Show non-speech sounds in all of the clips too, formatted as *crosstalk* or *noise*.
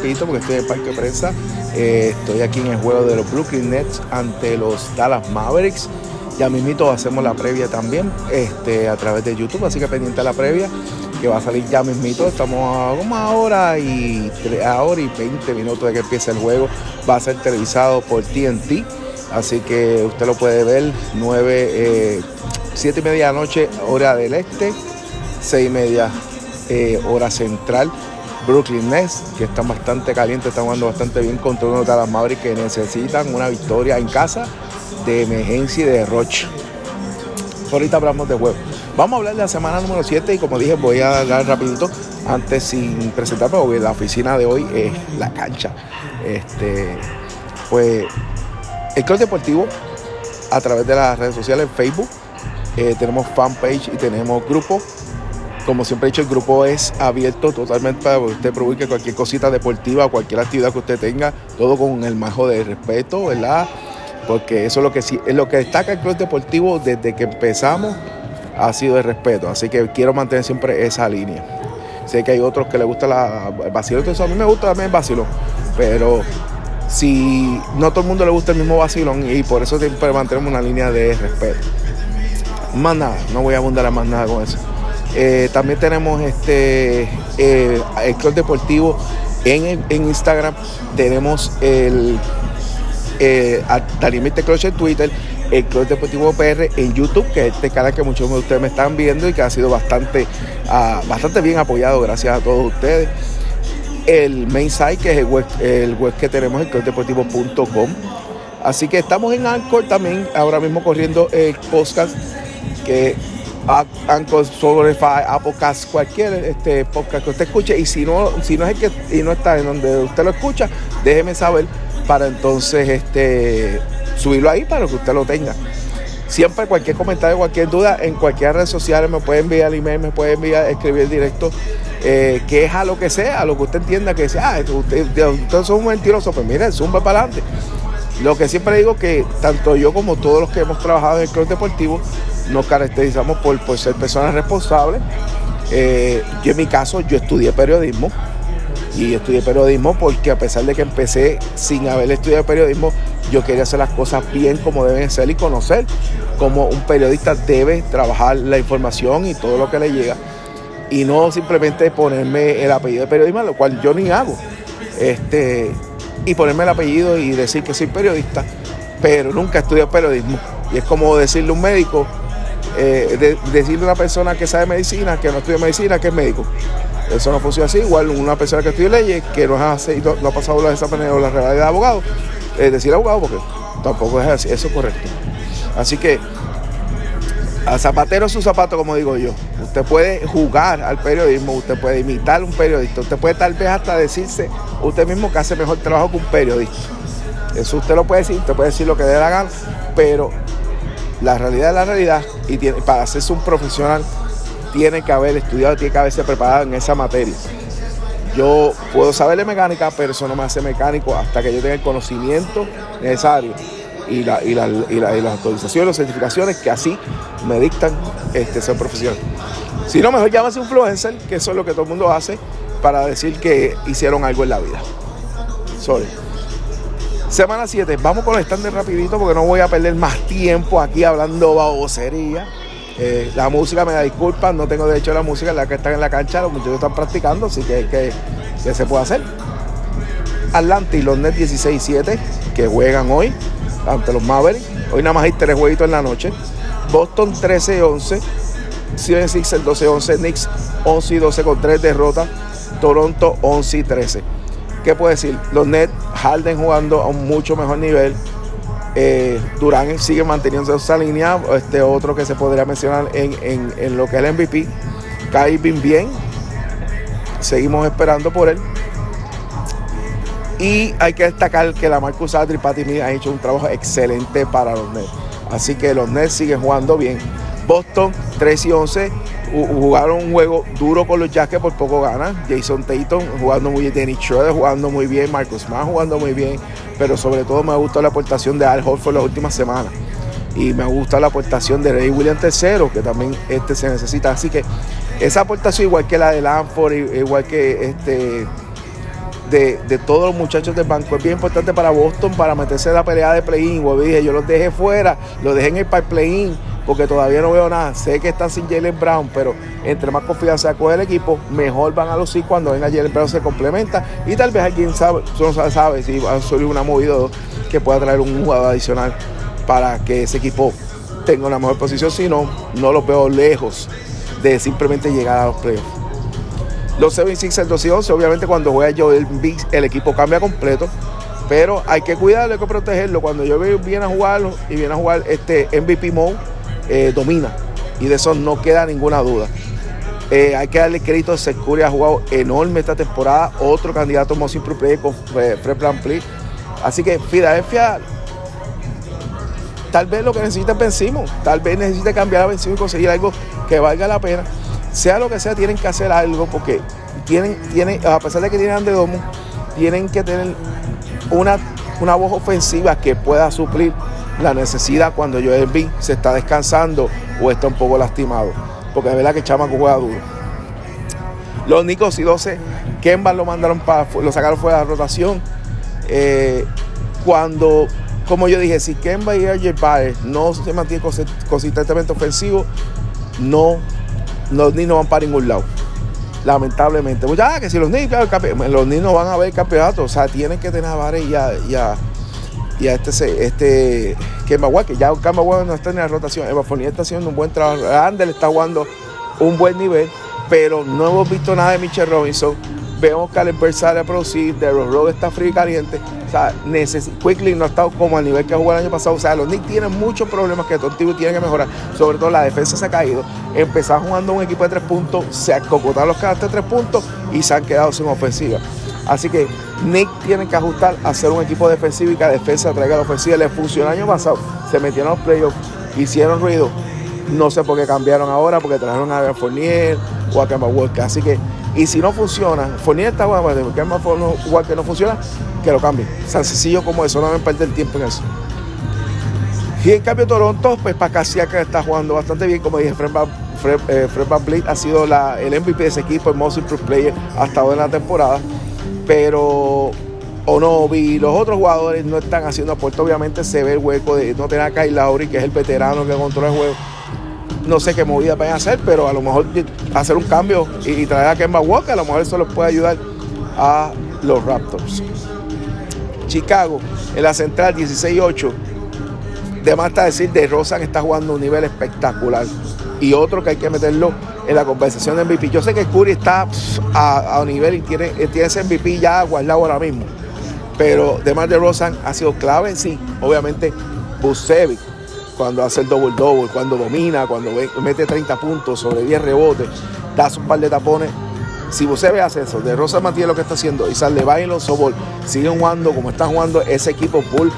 porque estoy en el Parque de Prensa. Eh, estoy aquí en el juego de los Brooklyn Nets ante los Dallas Mavericks. Ya mismito hacemos la previa también este, a través de YouTube, así que pendiente a la previa que va a salir ya mismito. Estamos a como hora y, a hora y 20 minutos de que empiece el juego. Va a ser televisado por TNT, así que usted lo puede ver 9, 7 y media de la noche, hora del este, 6 y media, eh, hora central. Brooklyn Nets, que están bastante calientes, están jugando bastante bien contra uno de las Mavericks que necesitan una victoria en casa de emergencia y de Roche. Ahorita hablamos de juego. Vamos a hablar de la semana número 7 y como dije voy a dar rapidito antes sin presentarme porque la oficina de hoy es la cancha. Este, pues el Club Deportivo a través de las redes sociales, Facebook, eh, tenemos fanpage y tenemos grupo. Como siempre he dicho, el grupo es abierto totalmente para que usted publique cualquier cosita deportiva, cualquier actividad que usted tenga, todo con el majo de respeto, ¿verdad? Porque eso es lo que es lo que destaca el Club Deportivo desde que empezamos ha sido el respeto. Así que quiero mantener siempre esa línea. Sé que hay otros que les gusta el vacilón, entonces a mí me gusta también el vacilón, pero si no todo el mundo le gusta el mismo vacilón y por eso siempre mantenemos una línea de respeto. Más nada, no voy a abundar a más nada con eso. Eh, también tenemos este eh, el club deportivo en, en Instagram, tenemos el eh, Dalimite Clutch en Twitter el Club Deportivo PR en YouTube, que es este canal que muchos de ustedes me están viendo y que ha sido bastante, uh, bastante bien apoyado gracias a todos ustedes. El main site, que es el web, que tenemos, el clubdeportivo.com. Así que estamos en Anchor también, ahora mismo corriendo el podcast, que Anchor, Spotify, Apocast, cualquier este, podcast que usted escuche. Y si no, si no es el que y no está en donde usted lo escucha, déjeme saber para entonces este subirlo ahí para que usted lo tenga. Siempre cualquier comentario, cualquier duda, en cualquier red social me puede enviar email, me puede enviar, escribir directo, eh, es lo que sea, lo que usted entienda que sea, ah, usted, usted son un mentiroso, pues mire, zumba para adelante. Lo que siempre digo que tanto yo como todos los que hemos trabajado en el club deportivo nos caracterizamos por, por ser personas responsables. Eh, yo en mi caso, yo estudié periodismo y estudié periodismo porque a pesar de que empecé sin haber estudiado periodismo, yo quería hacer las cosas bien como deben ser y conocer cómo un periodista debe trabajar la información y todo lo que le llega. Y no simplemente ponerme el apellido de periodismo, lo cual yo ni hago. Este, y ponerme el apellido y decir que soy periodista, pero nunca estudié periodismo. Y es como decirle a un médico, eh, decirle a una persona que sabe medicina, que no estudia medicina, que es médico. Eso no funciona así. Igual una persona que estudia leyes, que no ha, no ha pasado exámenes o la realidad de abogado, es decir abogado porque tampoco es así, eso es correcto. Así que a zapatero su zapato, como digo yo. Usted puede jugar al periodismo, usted puede imitar a un periodista, usted puede tal vez hasta decirse usted mismo que hace mejor trabajo que un periodista. Eso usted lo puede decir, usted puede decir lo que dé la gana, pero la realidad es la realidad y para hacerse un profesional tiene que haber estudiado, tiene que haberse preparado en esa materia. Yo puedo saber de mecánica, pero eso no me hace mecánico hasta que yo tenga el conocimiento necesario y, las autorizaciones, las certificaciones que así me dictan este, ser profesional. Si no, mejor llámase influencer, que eso es lo que todo el mundo hace para decir que hicieron algo en la vida. Sorry. Semana 7, vamos con el estándar rapidito porque no voy a perder más tiempo aquí hablando babosería. Eh, la música me da disculpas, no tengo derecho a la música, la que están en la cancha, los muchachos están practicando, así que, que, se puede hacer. Atlanta y los Nets 16-7 que juegan hoy ante los Mavericks. Hoy nada más hay tres jueguitos en la noche. Boston 13-11, Steven Sixers 12-11, Knicks 11 12 con 3 derrotas, Toronto 11 13. ¿Qué puedo decir? Los Nets, Harden jugando a un mucho mejor nivel, eh, Durán sigue manteniendo esa línea. Este otro que se podría mencionar en, lo que es el MVP. Kyvin bien. Seguimos esperando por él. Y hay que destacar que la Marcus Adri Mí han hecho un trabajo excelente para los Nets. Así que los Nets siguen jugando bien. Boston 3 y 11 jugaron un juego duro con los Jazz por poco ganan. Jason Tatum jugando muy bien, Dennis Schroeder jugando muy bien, Marcus Mann jugando muy bien, pero sobre todo me ha gustado la aportación de Al Horford las últimas semanas. Y me gusta la aportación de Ray Williams III, que también este se necesita. Así que esa aportación, igual que la de Lanford, igual que este de, todos los muchachos del banco. Es bien importante para Boston para meterse en la pelea de play-in. yo los dejé fuera, los dejé en el play-in porque todavía no veo nada. Sé que están sin Jalen Brown, pero entre más confianza coge el equipo, mejor van a lucir cuando venga Jalen Brown se complementa y tal vez alguien sabe, no sabe, si va a salir una movida que pueda traer un jugador adicional para que ese equipo tenga una mejor posición, si no, no los veo lejos de simplemente llegar a los playoffs. Los 76 2 y 11, obviamente cuando juega Joel el equipo cambia completo, pero hay que cuidarlo, hay que protegerlo. Cuando yo viene a jugarlo y viene a jugar este MVP mode, eh, domina. Y de eso no queda ninguna duda. Eh, hay que darle crédito a Securi, ha jugado enorme esta temporada. Otro candidato Most Improved Player con Fred Play. Así que Filadelfia, tal vez lo que necesita es vencimos. Tal vez necesita cambiar a vencimos y conseguir algo que valga la pena. Sea lo que sea, tienen que hacer algo porque tienen, tienen a pesar de que tienen Domo, tienen que tener una, una voz ofensiva que pueda suplir la necesidad cuando Joel B se está descansando o está un poco lastimado. Porque es verdad que Chamaco juega duro. Los Nicos y 12, Kemba lo mandaron para, lo sacaron fuera de la rotación. Eh, cuando, como yo dije, si Kemba y RJ Barrett no se mantienen consistentemente ofensivos, no, los Knicks no van para ningún lado. Lamentablemente. Pues ya, que si los Knicks, los Knicks no van a ver campeonato. O sea, tienen que tener a Barrett y este, este Kemba que ya Kemba no está en la rotación. Eva Fournier está haciendo un buen trabajo. Andel está jugando un buen nivel, pero no hemos visto nada de Mitchell Robinson. Vemos que Allen sale a producir, De los está frío y caliente. O sea, Quickly no ha estado como al nivel que jugó el año pasado. O sea, los Knicks tienen muchos problemas que Tontivo tiene que mejorar. Sobre todo la defensa se ha caído. Empezaron jugando un equipo de tres puntos, se acocotaron los caras de tres puntos y se han quedado sin ofensiva. Así que Nick tiene que ajustar a ser un equipo defensivo y que la defensa traiga la ofensiva. Le funcionó el año pasado, se metieron a los playoffs, hicieron ruido. No sé por qué cambiaron ahora, porque trajeron a Fournier o a Kemba Walker. Así que, y si no funciona, Fournier está bueno, pero Kemba Walker no funciona, que lo cambie. Tan sencillo como eso, no me perder el tiempo en eso. Y en cambio Toronto, pues que está jugando bastante bien, como dije, Fred Van, eh, ha sido el MVP de ese equipo, el most improved player hasta ahora en la temporada pero Onobi los otros jugadores no están haciendo aporte. Obviamente se ve el hueco de no tener a Kyle Lowry, que es el veterano que controla el juego. No sé qué movida van a hacer, pero a lo mejor hacer un cambio y, traer a Kemba Walker, a lo mejor eso les puede ayudar a los Raptors. Chicago, en la central 16-8. De más está decir, de Rosan está jugando un nivel espectacular. Y otro que hay que meterlo en la conversación de MVP. Yo sé que Curry está a, nivel y tiene, tiene ese MVP ya guardado ahora mismo. Pero DeMar de Rosan ha sido clave, sí. Obviamente, Busevic, cuando hace el double-double, cuando domina, cuando mete 30 puntos sobre 10 rebotes, da un par de tapones. Si Busevic hace eso, de Rosa mantiene lo que está haciendo y sale y los sobol, siguen jugando como están jugando, ese equipo Bull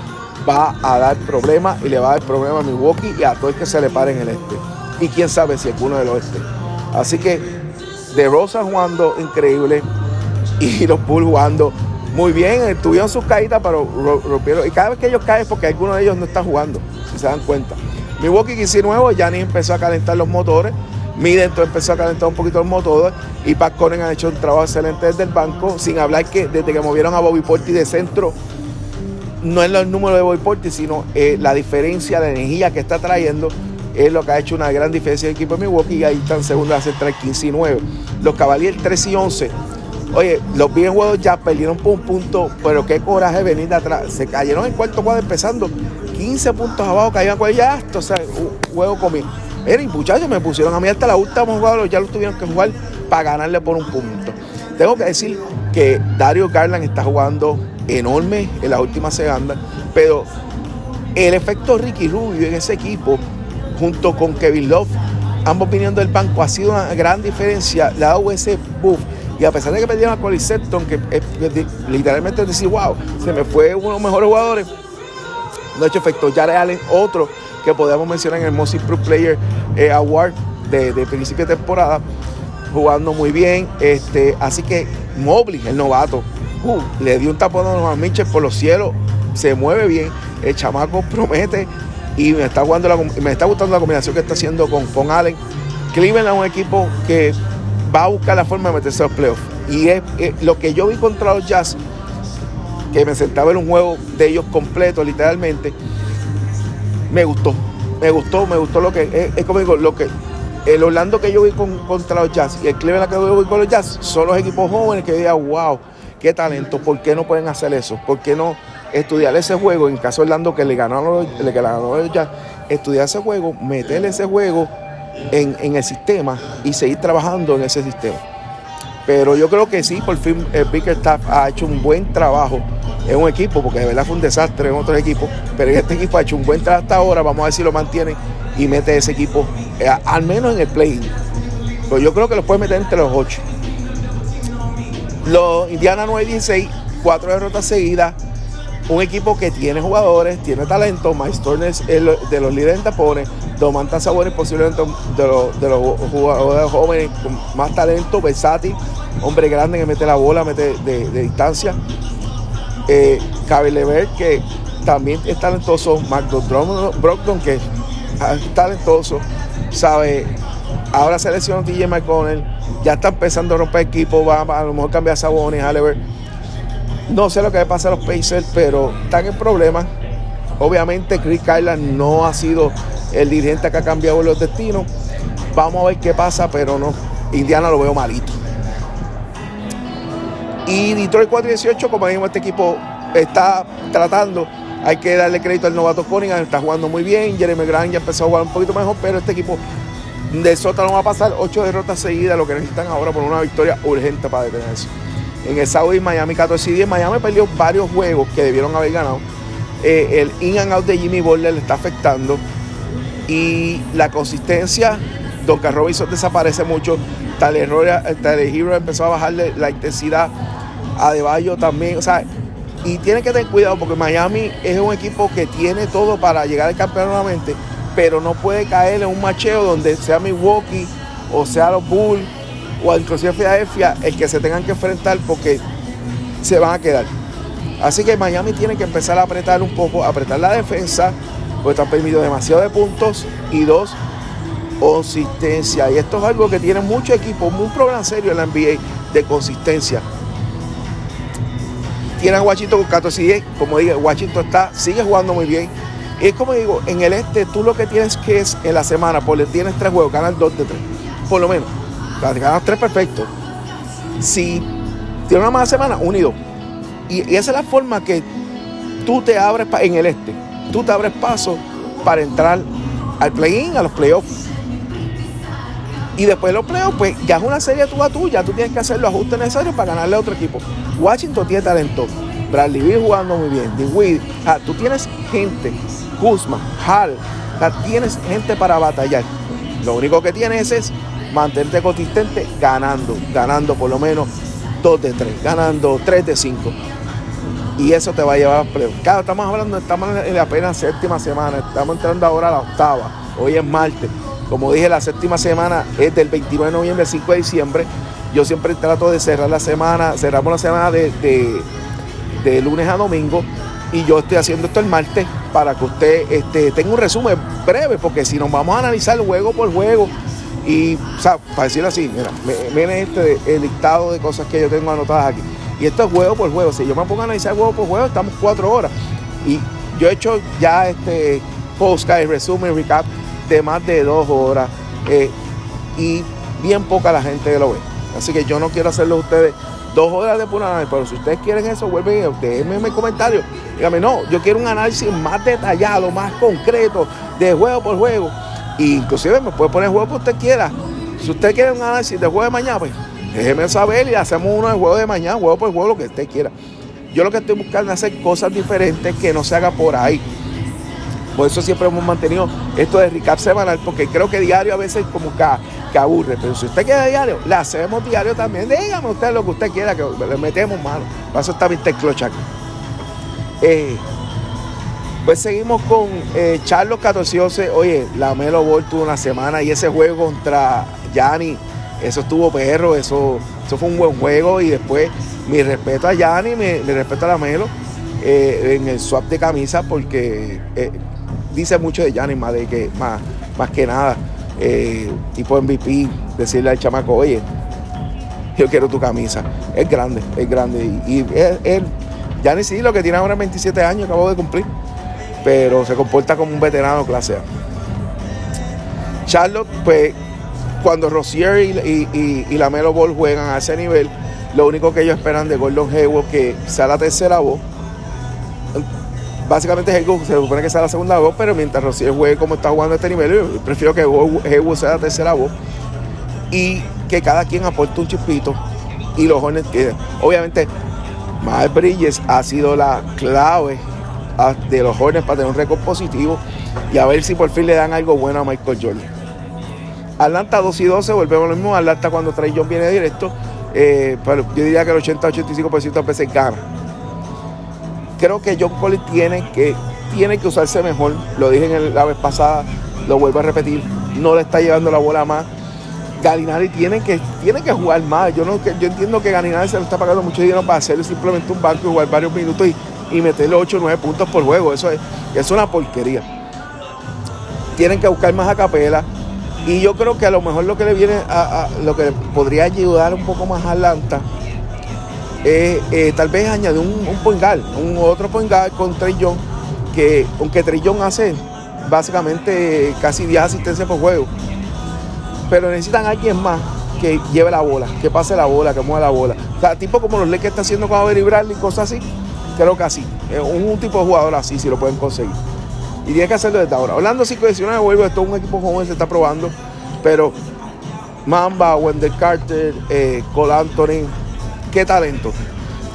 va a dar problemas y le va a dar problemas a Milwaukee y a todo el que se le pare en el este. Y quién sabe si alguno del oeste. Así que de Rosa jugando increíble y *laughs* los Bulls jugando muy bien. Tuvieron sus caídas, pero rompieron. Y cada vez que ellos caen, porque alguno de ellos no está jugando, si se dan cuenta. Milwaukee 15 nuevo, ni empezó a calentar los motores. Middleton empezó a calentar un poquito los motores y Pat Conen ha hecho un trabajo excelente desde el banco, sin hablar que desde que movieron a Bobby Porti de centro, no es el número de Bobby Porti, sino eh, la diferencia de energía que está trayendo es lo que ha hecho una gran diferencia del equipo de Milwaukee y ahí están segundo la central 15 y 9. Los Cavaliers 3 y 11. Oye, los bien juegos ya perdieron por un punto, pero qué coraje venir de atrás. Se cayeron en cuarto cuadro empezando 15 puntos abajo, caían con ya esto, o sea, un juego conmigo. Miren, muchachos, me pusieron a mí hasta la última jugada, ya lo tuvieron que jugar para ganarle por un punto. Tengo que decir que Dario Garland está jugando enorme en las últimas segundas, pero el efecto Ricky Rubio en ese equipo junto con Kevin Love, ambos viniendo del banco, ha sido una gran diferencia, dado ese buff. Y a pesar de que perdieron a Sexton, que literalmente decir, wow, se me fue uno de los mejores jugadores, no ha hecho efecto. Jared Allen, otro que podemos mencionar en el Most Improved Player eh, Award de, principio de temporada, jugando muy bien. Este, así que Mobley, el novato, uh, le dio un tapón a Mitchell por los cielos, se mueve bien, el chamaco promete y me está, gustando la combinación que está haciendo con, con Allen. Cleveland es un equipo que va a buscar la forma de meterse a los playoffs. Y es, lo que yo vi contra los Jazz, que me sentaba en un juego de ellos completo, literalmente, me gustó. Me gustó, me gustó lo que. Es, como digo, lo que. El Orlando que yo vi contra los Jazz y el Cleveland que yo vi con los Jazz son los equipos jóvenes que digan, wow, qué talento, ¿por qué no pueden hacer eso? ¿Por qué no estudiar ese juego? En caso de Orlando que le ganó, le ganó los Jazz, estudiar ese juego, meterle ese juego en, el sistema y seguir trabajando en ese sistema. Pero yo creo que sí, por fin el Big Staff ha hecho un buen trabajo en un equipo, porque de verdad fue un desastre en otros equipos, pero este equipo ha hecho un buen trabajo hasta ahora, vamos a ver si lo mantiene y mete ese equipo, eh, al menos en el play. Pero yo creo que lo puede meter entre los ocho. Los Indiana 9-16, cuatro derrotas seguidas, un equipo que tiene jugadores, tiene talento, Mike es de los líderes en tapones, Domantas Sabonis posiblemente de los, de los jugadores jóvenes con más talento, versátil, hombre grande que mete la bola, mete de, distancia. Eh, Lever, que también es talentoso, McDonald Brockton, que es talentoso, sabe, ahora seleccionó DJ McConnell, ya está empezando a romper equipo, va, a lo mejor cambiar Sabonis, Lever. No sé lo que va a pasar a los Pacers, pero están en problemas. Obviamente Chris Kylan no ha sido el dirigente que ha cambiado los destinos. Vamos a ver qué pasa, pero no. Indiana lo veo malito. Y Detroit 418, como dijimos, este equipo está tratando. Hay que darle crédito al novato Cunningham, está jugando muy bien. Jeremy Grant ya empezó a jugar un poquito mejor, pero este equipo de no va a pasar ocho derrotas seguidas, lo que necesitan ahora por una victoria urgente para detener eso. En el Saudi Miami 14 y 10, Miami perdió varios juegos que debieron haber ganado. Eh, el in and out de Jimmy Butler le está afectando. Y la consistencia, Don Robinson desaparece mucho, Tale Hero empezó a bajarle la intensidad, a Deballo también, o sea, y tiene que tener cuidado porque Miami es un equipo que tiene todo para llegar al campeón nuevamente, pero no puede caer en un macheo donde sea Milwaukee o sea los Bulls o inclusive Philadelphia el que se tengan que enfrentar porque se van a quedar. Así que Miami tiene que empezar a apretar un poco, apretar la defensa, porque están permitiendo demasiado de puntos y dos, consistencia. Y esto es algo que tiene mucho equipo, un programa serio en la NBA de consistencia. Tienen a Washington con 14 y 10, como dije, Washington está, sigue jugando muy bien. Y es como digo, en el este tú lo que tienes que es en la semana, porque tienes tres juegos, ganas dos de tres, por lo menos. Ganas tres perfecto. Si tienes una mala semana, unido. Y, y esa es la forma que tú te abres en el este tú te abres paso para entrar al play-in, a los playoffs. Y después de los playoffs, pues ya es una serie tú a tú, ya tú tienes que hacer los ajustes necesarios para ganarle a otro equipo. Washington tiene talento. Bradley Bill jugando muy bien. DeWitt. tú tienes gente. Guzman, Hall. tienes gente para batallar. Lo único que tienes es mantenerte consistente ganando. Ganando por lo menos 2 de 3. Ganando 3 de 5 y eso te va a llevar a pleo. Claro, estamos hablando, estamos en la apenas séptima semana, estamos entrando ahora a la octava, hoy es martes. Como dije, la séptima semana es del 29 de noviembre al 5 de diciembre. Yo siempre trato de cerrar la semana, cerramos la semana de, lunes a domingo y yo estoy haciendo esto el martes para que usted este, tenga un resumen breve, porque si nos vamos a analizar juego por juego, y, o sea, para decirlo así, mira, viene este el listado de cosas que yo tengo anotadas aquí. Y esto es juego por juego. Si yo me pongo a analizar juego por juego, estamos cuatro horas. Y yo he hecho ya este podcast, resumen, recap de más de dos horas. Eh, y bien poca la gente lo ve. Así que yo no quiero hacerlo a ustedes dos horas de pura análisis. Pero si ustedes quieren eso, vuelven, déjenme en comentario. Dígame, no, yo quiero un análisis más detallado, más concreto, de juego por juego. Inclusive me puede poner juego que usted quiera. Si usted quiere un análisis de juego de mañana, pues Déjeme saber y hacemos uno de juego de mañana, juego por juego, lo que usted quiera. Yo lo que estoy buscando es hacer cosas diferentes que no se haga por ahí. Por eso siempre hemos mantenido esto de recap semanal, porque creo que diario a veces como que, que aburre. Pero si usted quiere diario, le hacemos diario también. Dígame usted lo que usted quiera, que le metemos mano. Para eso está Mr. Clochac. Eh, pues seguimos con eh, Charlos 14 Oye, la Melo Ball tuvo una semana y ese juego contra Yanni eso estuvo perro, eso, eso fue un buen juego y después mi respeto a Yanni, mi, respeto a la Melo eh, en el swap de camisa porque eh, dice mucho de Yanni más, que, más, más que nada, eh, tipo MVP, decirle al chamaco, oye, yo quiero tu camisa. Es grande, es grande. Y, él, ya ni sí, lo que tiene ahora 27 años, acabo de cumplir. Pero se comporta como un veterano clase A. Charlotte, pues, cuando Rozier y, y, la Melo Ball juegan a ese nivel, lo único que ellos esperan de Gordon Hayward que sea la tercera voz. Básicamente Hayward se supone que sea la segunda voz, pero mientras Rozier juegue como está jugando a este nivel, yo prefiero que Hayward sea la tercera voz. Y que cada quien aporte un chispito y los jóvenes que obviamente Miles Bridges ha sido la clave de los jóvenes para tener un récord positivo y a ver si por fin le dan algo bueno a Michael Jordan. Atlanta 2 y 12, volvemos a lo mismo. Atlanta cuando Trey John viene directo, eh, pero yo diría que el 80-85% a veces gana. Creo que John Collins tiene que, tiene que usarse mejor. Lo dije en la vez pasada, lo vuelvo a repetir. No le está llevando la bola más. Galinari tiene que, tiene que jugar más. Yo, no, yo entiendo que Galinari se le está pagando mucho dinero para hacer simplemente un banco y jugar varios minutos y, y meterle 8 o 9 puntos por juego. Eso es, es una porquería. Tienen que buscar más a capela. Y yo creo que a lo mejor lo que le viene a, lo que podría ayudar un poco más a Atlanta es eh, tal vez añadir un, un un otro pongal con Trellón, que aunque Trellón hace básicamente casi 10 asistencias por juego pero necesitan a alguien más que lleve la bola, que pase la bola, que mueva la bola. O sea, tipo como los Lakers está haciendo con Avery Bradley y cosas así, creo que así. Un, un tipo de jugador así, si lo pueden conseguir. Y tiene que hacerlo desde ahora. Hablando así de vuelvo, esto es un equipo joven, se está probando, pero Mamba, Wendell Carter, eh, Cole qué talento.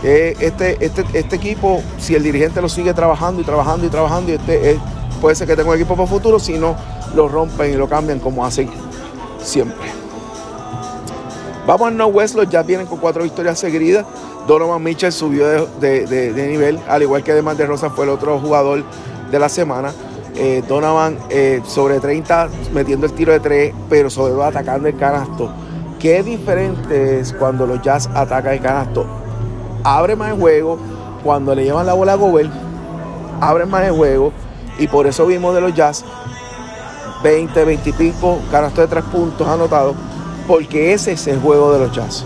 Eh, este, este, este equipo, si el dirigente lo sigue trabajando y trabajando y trabajando, este, eh, puede ser que tenga un equipo para futuro, si no, lo rompen y lo cambian como hacen siempre. Vamos al West, los ya vienen con cuatro victorias seguidas. Donovan Mitchell subió de, nivel, al igual que Demar de Rosa fue el otro jugador de la semana. Eh, Donovan eh, sobre 30 metiendo el tiro de 3, pero sobre todo atacando el canasto. Qué diferente es cuando los Jazz atacan el canasto. Abre más el juego, cuando le llevan la bola a Gobert, abre más el juego. Y por eso vimos de los Jazz 20, 20 y pico, canasto de tres puntos anotados, porque ese es el juego de los Jazz.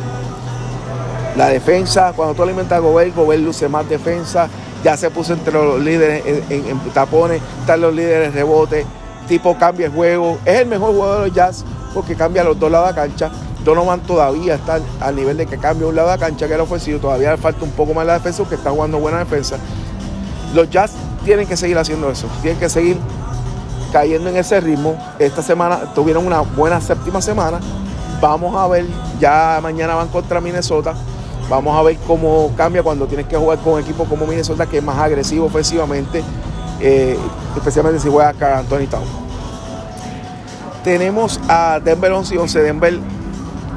La defensa, cuando tú alimentas a Gobert, Gobert luce más defensa, ya se puso entre los líderes en, tapones, están los líderes rebote, tipo cambia el juego, es el mejor juego de los Jazz porque cambia los dos lados de la cancha. Donovan todavía está al nivel de que cambia un lado de la cancha que el ofensivo, todavía falta un poco más la defensa, que está jugando buena defensa. Los Jazz tienen que seguir haciendo eso, tienen que seguir cayendo en ese ritmo. Esta semana tuvieron una buena séptima semana. Vamos a ver, ya mañana van contra Minnesota. Vamos a ver cómo cambia cuando tienes que jugar con equipos como Minnesota, que es más agresivo ofensivamente, eh, especialmente si juega acá Anthony Town. Tenemos a Denver 11 y 11. Denver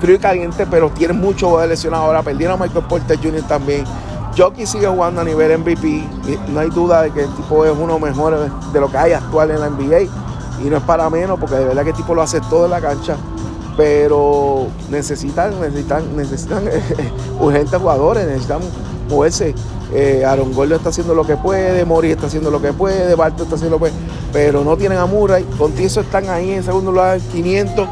frío y caliente, pero tiene mucho de lesionado ahora. Perdieron a Michael Porter Jr. también. Jockey sigue jugando a nivel MVP. No hay duda de que el tipo es uno mejores de lo que hay actual en la NBA. Y no es para menos, porque de verdad que el tipo lo hace todo en la cancha. Pero necesitan, necesitan, necesitan *laughs* urgentes jugadores, necesitan moverse. Eh, Aaron Gordon está haciendo lo que puede, Mori está haciendo lo que puede, Barton está haciendo lo que puede, pero no tienen a Murray. Contigo están ahí en segundo lugar, 500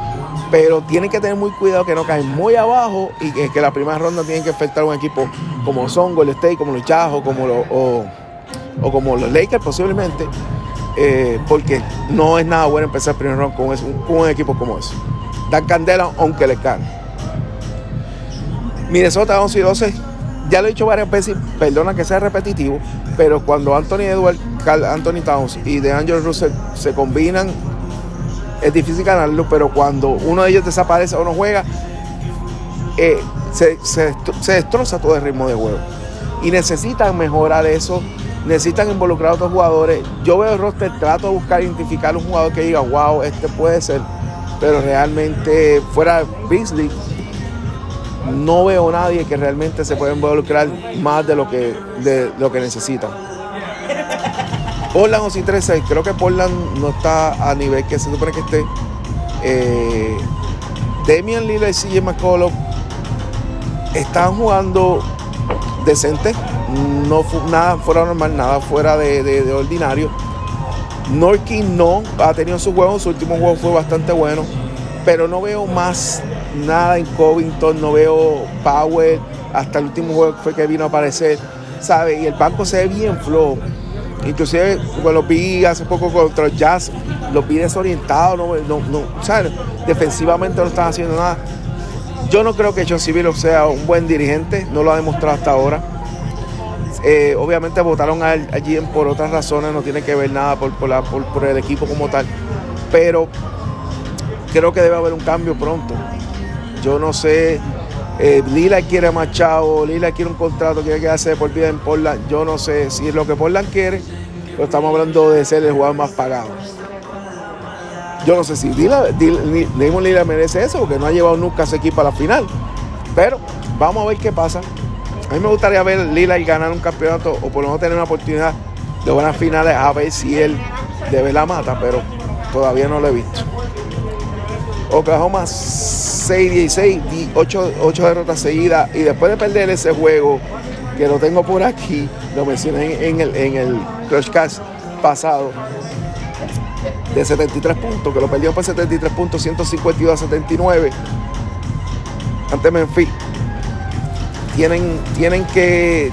pero tienen que tener muy cuidado que no caen muy abajo y que, la primera ronda tienen que enfrentar a un equipo como son Golden State, como los Chajos, como los, o, como los Lakers posiblemente, eh, porque no es nada bueno empezar el primer round con, un equipo como ese. Dan candela aunque le caen. Minnesota 11 y 12, ya lo he dicho varias veces, perdona que sea repetitivo, pero cuando Anthony Edwards, Anthony Towns y DeAngelo Russell se combinan es difícil ganarlo, pero cuando uno de ellos desaparece o no juega, eh, se, destroza todo el ritmo de juego. Y necesitan mejorar eso, necesitan involucrar a otros jugadores. Yo veo el roster, trato de buscar, identificar un jugador que diga, wow, este puede ser, pero realmente fuera Beasley, no veo a nadie que realmente se pueda involucrar más de lo que, de lo que necesitan. Portland 11 y 13, creo que Portland no está a nivel que se supone que esté. Eh, Damian Lillard y CJ McCollum están jugando decente, no nada fuera normal, nada fuera de, ordinario. Norkin no ha tenido su juego, su último juego fue bastante bueno, pero no veo más nada en Covington, no veo power. Hasta el último juego fue que vino a aparecer, ¿sabes? Y el banco se ve bien flojo. Inclusive cuando los vi hace poco contra el Jazz, los vi desorientados, no, no, ¿sabes? defensivamente no están haciendo nada. Yo no creo que John Civil sea un buen dirigente, no lo ha demostrado hasta ahora. Eh, obviamente votaron allí por otras razones, no tiene que ver nada por, por, el equipo como tal. Pero creo que debe haber un cambio pronto. Yo no sé, eh, Lila quiere a Machado, Lila quiere un contrato, quiere quedarse por vida en Portland. Yo no sé si es lo que Portland quiere, pero estamos hablando de ser el jugador más pagado. Yo no sé si Lila, Lila merece eso, porque no ha llevado nunca a su equipo a la final. Pero vamos a ver qué pasa. A mí me gustaría ver Lila y ganar un campeonato o por lo menos tener una oportunidad de buenas finales a ver si él debe la mata, pero todavía no lo he visto. Oklahoma 6-16, 8, 8 derrotas seguidas y después de perder ese juego, que lo tengo por aquí, lo mencioné en el, en el pasado, de 73 puntos, que lo perdió por 73 puntos, 152 a 79 ante Memphis tienen, tienen que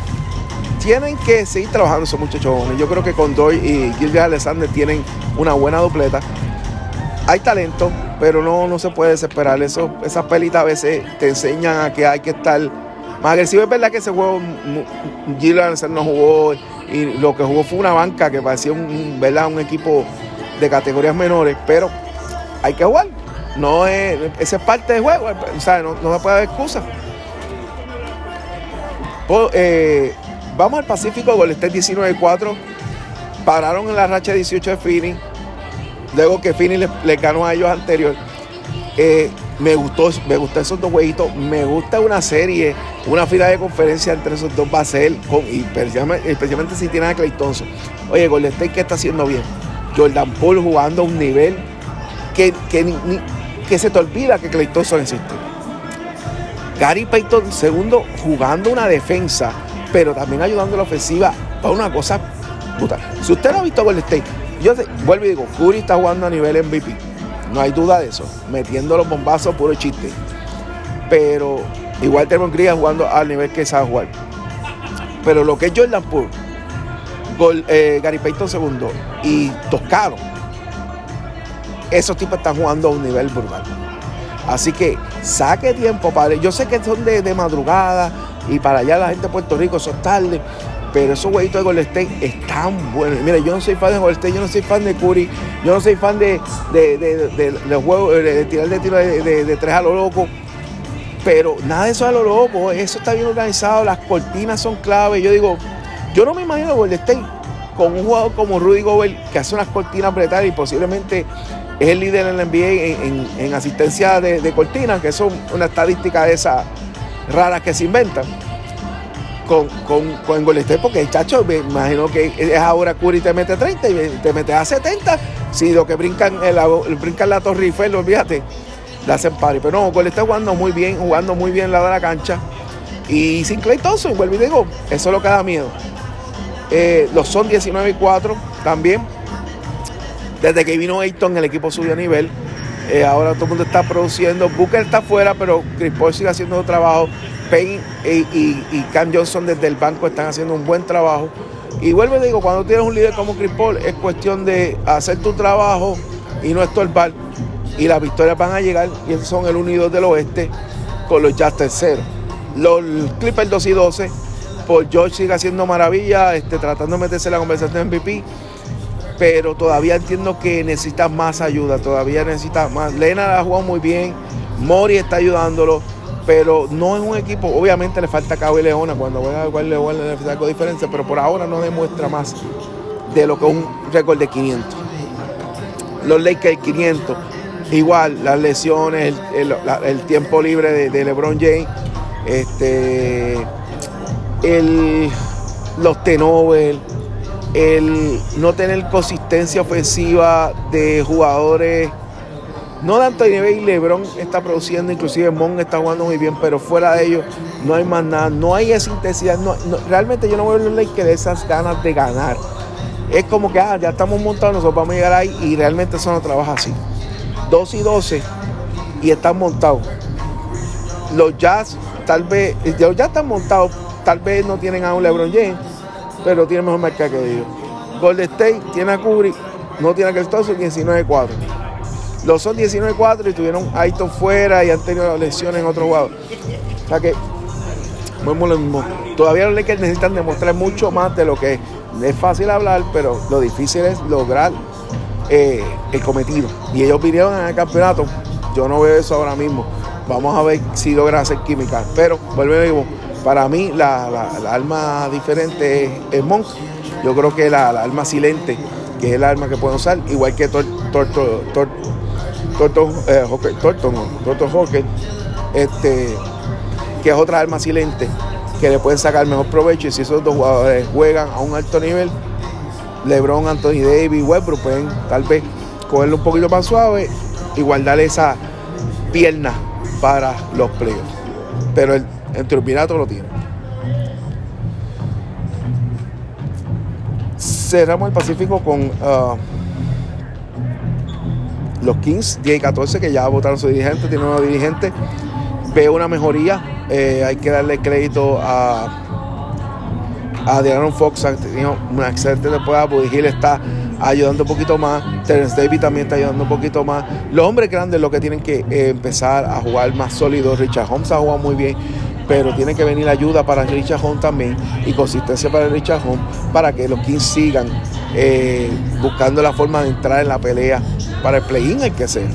tienen que seguir trabajando esos muchachos Yo creo que con Doy y Gilbert Alexander tienen una buena dupleta. Hay talento, pero no, no se puede desesperar. Eso, esas pelitas a veces te enseñan a que hay que estar más agresivo. Es verdad que ese juego Gilbert Alexander no jugó y lo que jugó fue una banca que parecía un, ¿verdad? un equipo de categorías menores, pero hay que jugar. No es, esa es parte del juego, o no, no se puede dar excusa. Eh, vamos al Pacífico, Golden State 19-4. Pararon en la racha 18 de Fini. Luego que Fini le, ganó a ellos anterior. Eh, me gustó, me gustó esos dos jueguitos. Me gusta una serie, una final de conferencia entre esos dos va a ser, con, y especialmente, si tienen a Clay. Oye, Golden State, ¿qué está haciendo bien? Jordan Paul jugando a un nivel que, que, se te olvida que Clay Thompson existe. Gary Payton segundo jugando una defensa, pero también ayudando a la ofensiva para una cosa puta. Si usted no ha visto Golden State, yo vuelvo y digo, Curry está jugando a nivel MVP. No hay duda de eso. Metiendo los bombazos, puro chiste. Pero igual tenemos Green jugando al nivel que sabe jugar. Pero lo que es Jordan Poole, eh, Gary Payton segundo y Toscano, esos tipos están jugando a un nivel brutal. Así que saque tiempo para. Yo sé que son de, madrugada y para allá la gente de Puerto Rico son tarde. Pero esos huevitos de Golden State están buenos. Mira, yo no soy fan de Golden State, yo no soy fan de Curry, yo no soy fan de, los juegos, de tirar de tiro de, tres a lo loco. Pero nada de eso a lo loco, eso está bien organizado, las cortinas son clave. Yo digo, yo no me imagino Golden State con un jugador como Rudy Gobert que hace unas cortinas brutales y posiblemente es el líder en la NBA en, asistencia de, cortinas, que son una estadística de esas raras que se inventan. Con, con, con porque el chacho, me imagino que es ahora Curry te mete 30 y te mete a 70. Si lo que brincan, el, brincan la Torre Eiffel, olvídate, le hacen party. Pero no, Golden está jugando muy bien, jugando muy bien la de la cancha. Y sin Clay Thompson, vuelvo y digo, eso es lo que da miedo. Eh, los son 19 y 4 también desde que vino Ayton, el equipo subió a nivel. Eh, ahora todo el mundo está produciendo. Booker está afuera, pero Chris Paul sigue haciendo trabajo. Payne y, Cam Johnson desde el banco están haciendo un buen trabajo. Y vuelvo y digo, cuando tienes un líder como Chris Paul, es cuestión de hacer tu trabajo y no estorbar. Y las victorias van a llegar, y esos son el 1 y 2 del oeste, con los Jazz terceros. Los Clippers 2 y 12, por George sigue haciendo maravilla, este, tratando de meterse en la conversación MVP pero todavía entiendo que necesita más ayuda, todavía necesita más. Lena ha jugado muy bien, Mori está ayudándolo, pero no es un equipo, obviamente le falta Cabo y Leona, cuando juega igual Leona le falta algo diferente, pero por ahora no demuestra más de lo que un récord de 500. Los Lakers 500, igual las lesiones, el, tiempo libre de, LeBron James, este, el, los Tenovel el no tener consistencia ofensiva de jugadores. No tanto nivel LeBron está produciendo, inclusive Mon está jugando muy bien, pero fuera de ellos no hay más nada, no hay esa intensidad. realmente yo no veo los Lakers de esas ganas de ganar. Es como que ah, ya estamos montados, nosotros vamos a llegar ahí y realmente eso no trabaja así. 2 y 12 y están montados. los Jazz, tal vez, los Jazz están montados, tal vez no tienen a un LeBron James, pero tienen mejor marca que ellos. Golden State tiene a Curry, no tiene a Thompson, 19-4. Los son 19-4 y tuvieron a Aiton fuera y han tenido lesiones en otro jugadores. O sea que, vemos lo mismo. Todavía los Lakers necesitan demostrar mucho más de lo que es. Es fácil hablar, pero lo difícil es lograr eh, el cometido. Y ellos vinieron en el campeonato. Yo no veo eso ahora mismo. Vamos a ver si logran hacer química. Pero, vuelvo a digo, para mí la, la, alma diferente es, el Monk. Yo creo que la, la, alma silente, que es el arma que pueden usar, igual que Torto Torto eh, Hockey, este, que es otra arma silente que le pueden sacar mejor provecho. Y si esos dos jugadores juegan a un alto nivel, LeBron, Anthony Davis, Westbrook pueden tal vez cogerlo un poquito más suave y guardarle esa pierna para los playoffs. Pero el, el triunvirato lo tiene. Cerramos el Pacífico con uh, los Kings 10 y 14 que ya votaron su dirigente, tiene un nuevo dirigente. Veo una mejoría, eh, hay que darle crédito a, a Diana Fox, ha tenido una excelente temporada, Buddy está ayudando un poquito más, Terence Davis también está ayudando un poquito más. Los hombres grandes lo que tienen que eh, empezar a jugar más sólidos, Richard Holmes ha jugado muy bien, pero tiene que venir ayuda para Richard Holmes también y consistencia para Richard Holmes para que los Kings sigan eh, buscando la forma de entrar en la pelea para el play-in, el que sea.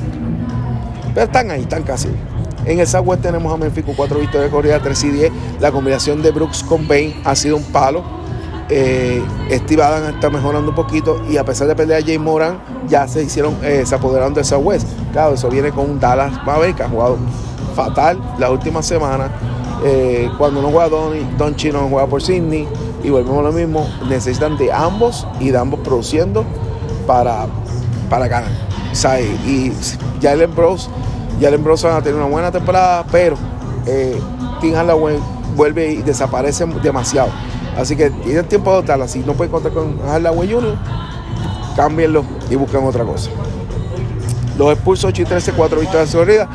Pero están ahí, están casi. En el Southwest tenemos a Memphis con 4 victorias de corrida, 3 y 10. La combinación de Brooks con Bain ha sido un palo. Eh, Steve Adams está mejorando un poquito y a pesar de perder a Jay Moran, ya se hicieron, eh, se apoderaron del Southwest. Claro, eso viene con un Dallas Maverick que ha jugado fatal la última semana. Eh, cuando no juega Don, Don Chino no juega por Sydney y volvemos a lo mismo, necesitan de ambos y de ambos produciendo para, para ganar. y Jalen Bros, Jalen Bros van a tener una buena temporada, pero eh, Tim Hardaway vuelve y desaparece demasiado. Así que tienen tiempo de adoptarla. Si no pueden contar con Hardaway Jr., cámbienlo y busquen otra cosa. Los expulsos 8 y 13, 4 victorias de seguridad.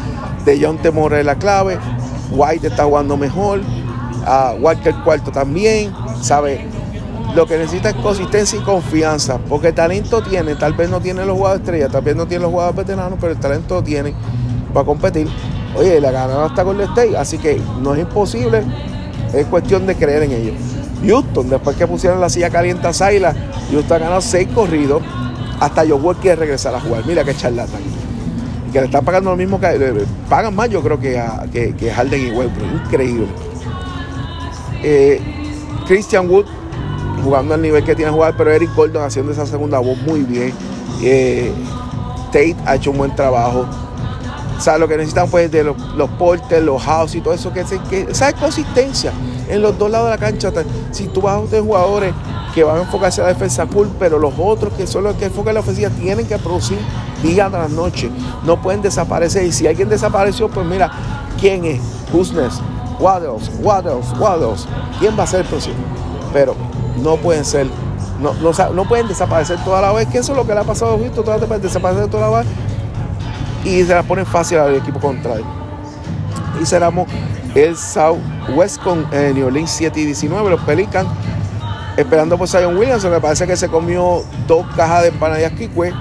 De John Temor es la clave. White está jugando mejor. Uh, Walker cuarto también. ¿Sabe? Lo que necesita es consistencia y confianza. Porque talento tiene. Tal vez no tiene los jugadores estrellas. Tal vez no tiene los jugadores veteranos. Pero el talento tiene para competir. Oye, la ganada está con el State. Así que no es imposible. Es cuestión de creer en ellos. Houston, después que pusieron la silla caliente a Saila, Houston ha ganado seis corridos. Hasta Joe quiere regresar a jugar. Mira qué charlatán que le están pagando lo mismo que pagan más yo creo que, a, que, Harden y Westbrook, increíble. Eh, Christian Wood jugando al nivel que tiene que jugar, pero Eric Gordon haciendo esa segunda voz muy bien. Eh, Tate ha hecho un buen trabajo. O sea, lo que necesitan pues de los, los portes, los house y todo eso, que, que esa consistencia en los dos lados de la cancha. Si tú vas a tener jugadores que van a enfocarse a la defensa cool, pero los otros que son los que enfocan la ofensiva tienen que producir día tras noche. No pueden desaparecer. Y si alguien desapareció, pues mira, ¿quién es? What else? What else? ¿Quién va a ser el próximo? Pero no pueden ser, no, no, pueden desaparecer toda la vez, que eso es lo que le ha pasado a Houston, todas pueden desaparecer toda la vez y se la ponen fácil al equipo contrario. Y cerramos el Southwest con eh, New Orleans 7 y 19, los Pelicans esperando por Zion Williamson, me parece que se comió dos cajas de empanadillas Kikwe,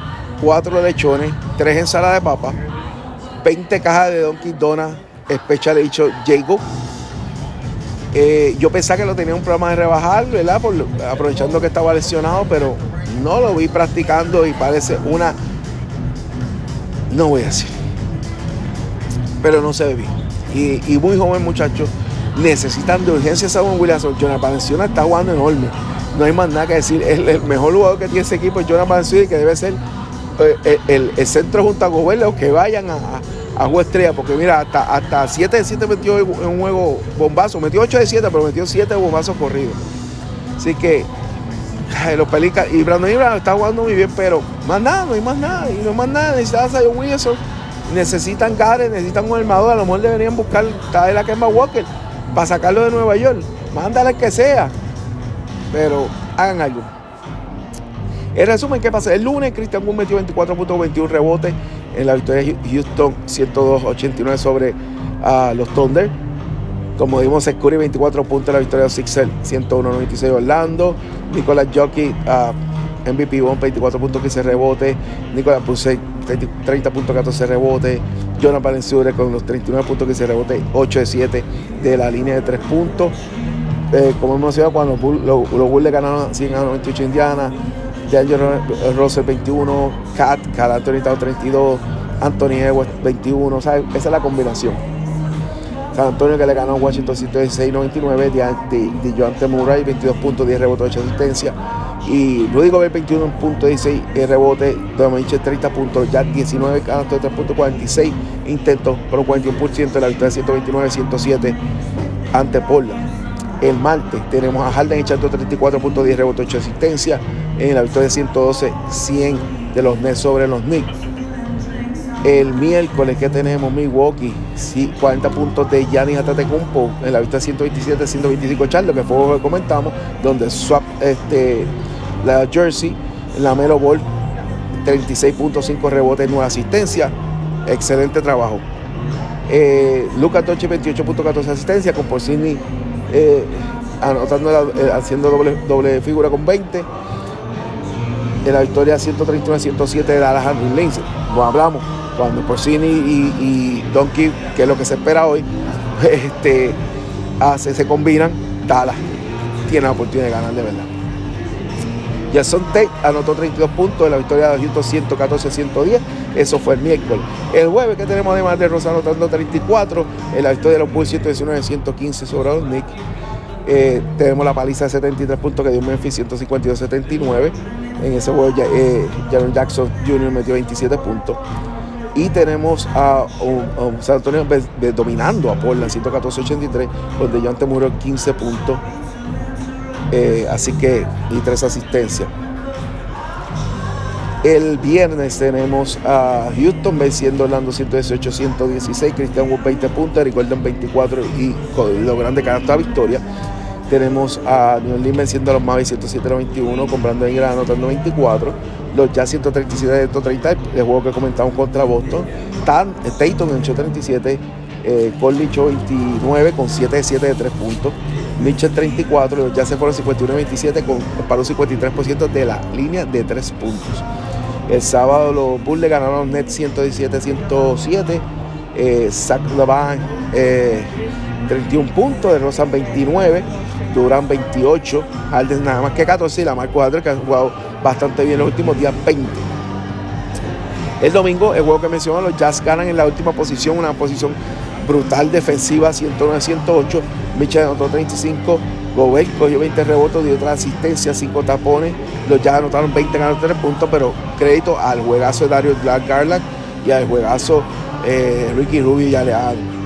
cuatro lechones, tres ensaladas de papa, 20 cajas de Donkey Donuts Special dicho Jago. Eh, yo pensaba que lo tenía un programa de rebajar, ¿verdad? aprovechando que estaba lesionado, pero no lo vi practicando y parece una. No voy a decir. Pero no se ve bien. Y, muy joven muchacho. Necesitan de urgencia a Samuel Williamson. Jonathan Valenciana está jugando enorme. No hay más nada que decir. El, mejor jugador que tiene ese equipo es Jonathan Valenciana, que debe ser eh, el, centro junto a Gobernador que vayan a, a, jugar estrella, porque mira, hasta, hasta 7 de 7 metió en un juego bombazo, metió 8 de 7, pero metió 7 bombazos corridos. Así que los Pelicans, y Brandon Ingram está jugando muy bien, pero más nada, no hay más nada, y no hay más nada, necesitan a Zion Williamson, necesitan Garen, necesitan un armador, a lo mejor deberían buscar cada la Kemba Walker para sacarlo de Nueva York, mándale que sea, pero hagan algo. En resumen, ¿qué pasa? El lunes Christian Wood metió 24.21 rebotes en la victoria de Houston 102-89 sobre uh, los Thunder. Como vimos, Curry 24 puntos en la victoria de Sixers 101-96 Orlando. Nicolás Jockey, MVP 24 puntos, que se rebote. Nicolás Puse 30 puntos, 14 rebote. Jonathan Valenciure con los 39 puntos que se rebote, 8 de 7 de la línea de 3 puntos. Eh, como hemos mencionado, cuando los, Bulls le ganaron 100 a 98 Indiana, DeAngelo Russell 21, Cat, Cat Anthony 32, Anthony Edwards 21, esa es la combinación. San Antonio que le ganó a Washington 116-99, de, de, de Murray 22 puntos, 10 rebotes, 8 asistencia. Y Rudy Gobert 21 puntos, 16 rebotes, Dominic 30 puntos, ya 19 canastos de 3 puntos, 46 intentos, pero 41% de la victoria 129-107 ante Portland. El martes tenemos a Harden echando 34 puntos, 10 rebotes, 8 asistencia. En la victoria 112-100 de los Nets sobre los Knicks. El miércoles que tenemos Milwaukee, 40 puntos de Giannis Antetokounmpo en la victoria 127-125 Charlo, que fue lo que comentamos, donde swap este, la Jersey, la Melo Ball, 36.5 rebotes, 9 asistencia. Excelente trabajo. Eh, Lucas Toche, 28.14 asistencia, con Porcini eh, anotando eh, haciendo doble, figura con 20. En la victoria 131-107 de Dallas Lindsay. No hablamos cuando Porcini y, Donkey, que es lo que se espera hoy, *laughs* este, hace, se combinan, Dallas tiene la oportunidad de ganar de verdad. Jason Tate anotó 32 puntos en la victoria de Houston 114-110. Eso fue el miércoles. El jueves que tenemos además de Rosa anotando 34 en la victoria de los Bulls 119-115 sobre los Knicks. Eh, tenemos la paliza de 73 puntos que dio Memphis 152-79. En ese juego eh, Jackson Jr. metió 27 puntos. Y tenemos a, San Antonio dominando a Portland 114-83, donde John Temuro 15 puntos. Eh, así que, y tres asistencias. El viernes tenemos a Houston venciendo Orlando 118-116, Cristian Wood 20 puntos, Eric Gordon 24 y logrando ganar esta victoria. Tenemos a New Orleans venciendo a los Mavis 107-21, con Brandon Ingram anotando 24. Los Jazz 137-130, el juego que comentamos contra Boston. Tan, en 837, eh, 29 con 7 7 de 3 puntos. Mitchell 34, ya se fueron 51-27 con, para un 53% de la línea de 3 puntos. El sábado los Bulls ganaron a los Nets 117-107. Eh, Zach Levine eh, 31 puntos, de Rosan 29, Durán 28, Harden nada más que 14 y la Marco Adler que ha jugado bastante bien los últimos días 20. El domingo, el juego que mencionó, los Jazz ganan en la última posición, una posición brutal defensiva, 109-108. Mitchell anotó 35. Gobert cogió 20 rebotes, dio otra asistencia, 5 tapones. Los Jazz anotaron 20 ganaron 3 puntos, pero crédito al juegazo de Dario Black Garland y al juegazo eh, Ricky Rubio y Aleado.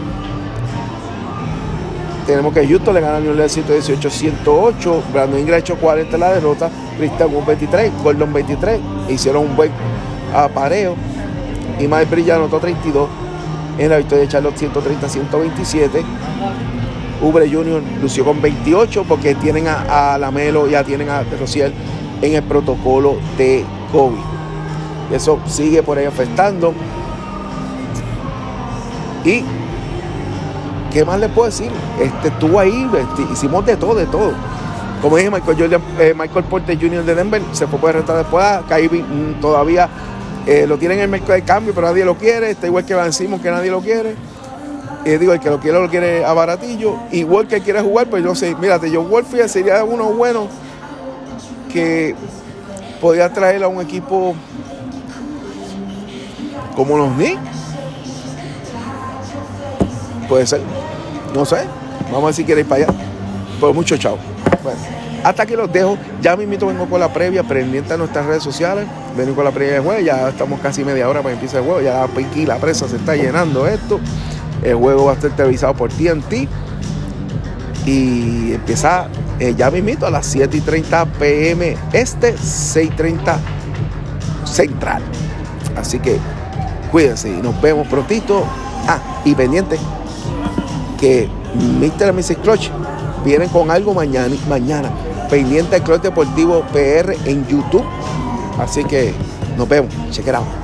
Tenemos que Houston le gana a New Orleans 118-108. Brandon Ingram hecho 40 en la derrota. Cristian 23, Gordon 23. Hicieron un buen apareo. Y Mike Brilla anotó 32 en la victoria de Charlotte 130-127. Ubre Junior lució con 28 porque tienen a, Lamelo, ya tienen a Rociel en el protocolo de COVID. Eso sigue por ahí afectando. Y ¿qué más le puedo decir? Este, estuvo ahí, este, hicimos de todo, de todo. Como dije, Michael, eh, Michael Porter Jr. de Denver se fue por arrestar después. Kyrie mm, todavía eh, lo tienen en el mercado de cambio, pero nadie lo quiere. Está igual que Van Simon, que nadie lo quiere. Eh, digo, el que lo quiere, lo quiere a baratillo. Igual que quiere jugar, pues yo sé, mírate, John Wolfie sería uno bueno que podía traer a un equipo como los Knicks. Puede ser. No sé. Vamos a ver si queréis para allá. Pues mucho chao. Bueno. Hasta que los dejo. Ya mismito vengo con la previa, pendiente a nuestras redes sociales. Vengo con la previa de juego. Ya estamos casi media hora para que empiece el juego. Ya aquí la presa se está llenando esto. El juego va a estar televisado por TNT. Y empieza eh, ya mismito a las 7 y 30 pm este, 6.30 central. Así que cuídense y nos vemos prontito. Ah, y pendiente que Mr. Mrs. Clutch vienen con algo mañana. mañana pendiente del Club Deportivo PR en YouTube. Así que nos vemos. Out.